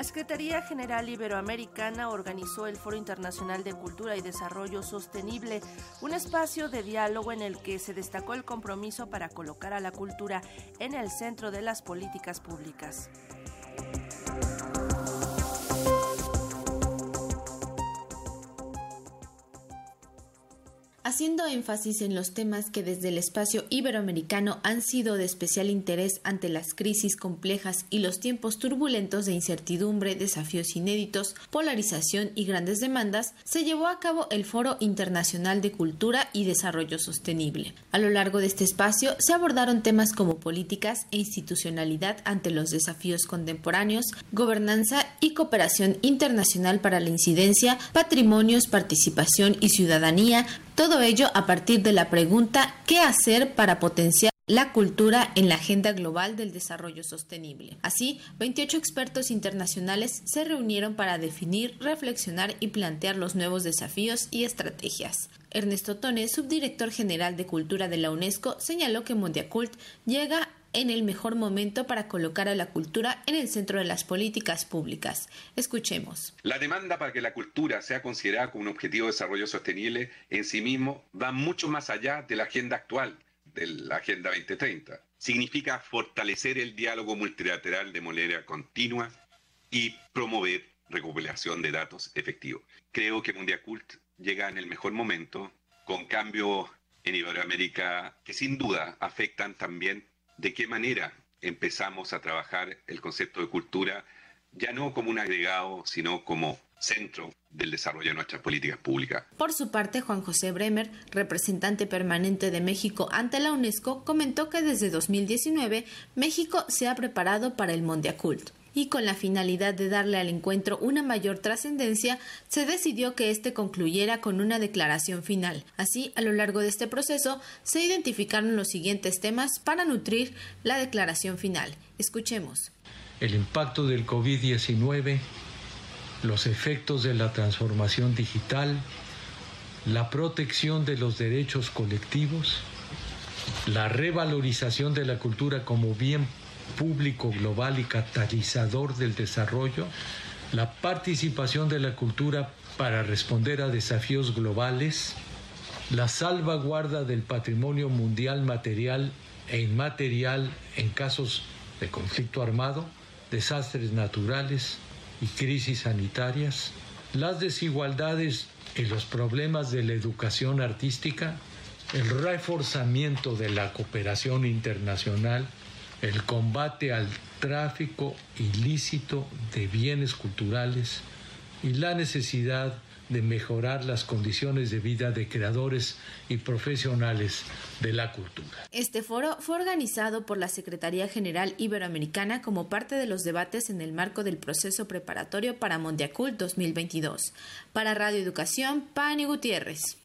La Secretaría General Iberoamericana organizó el Foro Internacional de Cultura y Desarrollo Sostenible, un espacio de diálogo en el que se destacó el compromiso para colocar a la cultura en el centro de las políticas públicas. Haciendo énfasis en los temas que desde el espacio iberoamericano han sido de especial interés ante las crisis complejas y los tiempos turbulentos de incertidumbre, desafíos inéditos, polarización y grandes demandas, se llevó a cabo el Foro Internacional de Cultura y Desarrollo Sostenible. A lo largo de este espacio se abordaron temas como políticas e institucionalidad ante los desafíos contemporáneos, gobernanza y cooperación internacional para la incidencia, patrimonios, participación y ciudadanía, todo ello a partir de la pregunta ¿qué hacer para potenciar la cultura en la agenda global del desarrollo sostenible. Así, 28 expertos internacionales se reunieron para definir, reflexionar y plantear los nuevos desafíos y estrategias. Ernesto Tone, subdirector general de Cultura de la UNESCO, señaló que Mondiacult llega en el mejor momento para colocar a la cultura en el centro de las políticas públicas. Escuchemos. La demanda para que la cultura sea considerada como un objetivo de desarrollo sostenible en sí mismo va mucho más allá de la agenda actual, de la Agenda 2030. Significa fortalecer el diálogo multilateral de manera continua y promover recuperación de datos efectivos. Creo que Mundiacult llega en el mejor momento, con cambios en Iberoamérica que sin duda afectan también de qué manera empezamos a trabajar el concepto de cultura ya no como un agregado, sino como centro del desarrollo de nuestras políticas públicas. Por su parte, Juan José Bremer, representante permanente de México ante la UNESCO, comentó que desde 2019 México se ha preparado para el Mondiacult y con la finalidad de darle al encuentro una mayor trascendencia, se decidió que éste concluyera con una declaración final. Así, a lo largo de este proceso, se identificaron los siguientes temas para nutrir la declaración final. Escuchemos. El impacto del COVID-19, los efectos de la transformación digital, la protección de los derechos colectivos, la revalorización de la cultura como bien público global y catalizador del desarrollo, la participación de la cultura para responder a desafíos globales, la salvaguarda del patrimonio mundial material e inmaterial en casos de conflicto armado, desastres naturales y crisis sanitarias, las desigualdades y los problemas de la educación artística, el reforzamiento de la cooperación internacional el combate al tráfico ilícito de bienes culturales y la necesidad de mejorar las condiciones de vida de creadores y profesionales de la cultura. Este foro fue organizado por la Secretaría General Iberoamericana como parte de los debates en el marco del proceso preparatorio para Mondiacult 2022. Para Radio Educación, Pani Gutiérrez.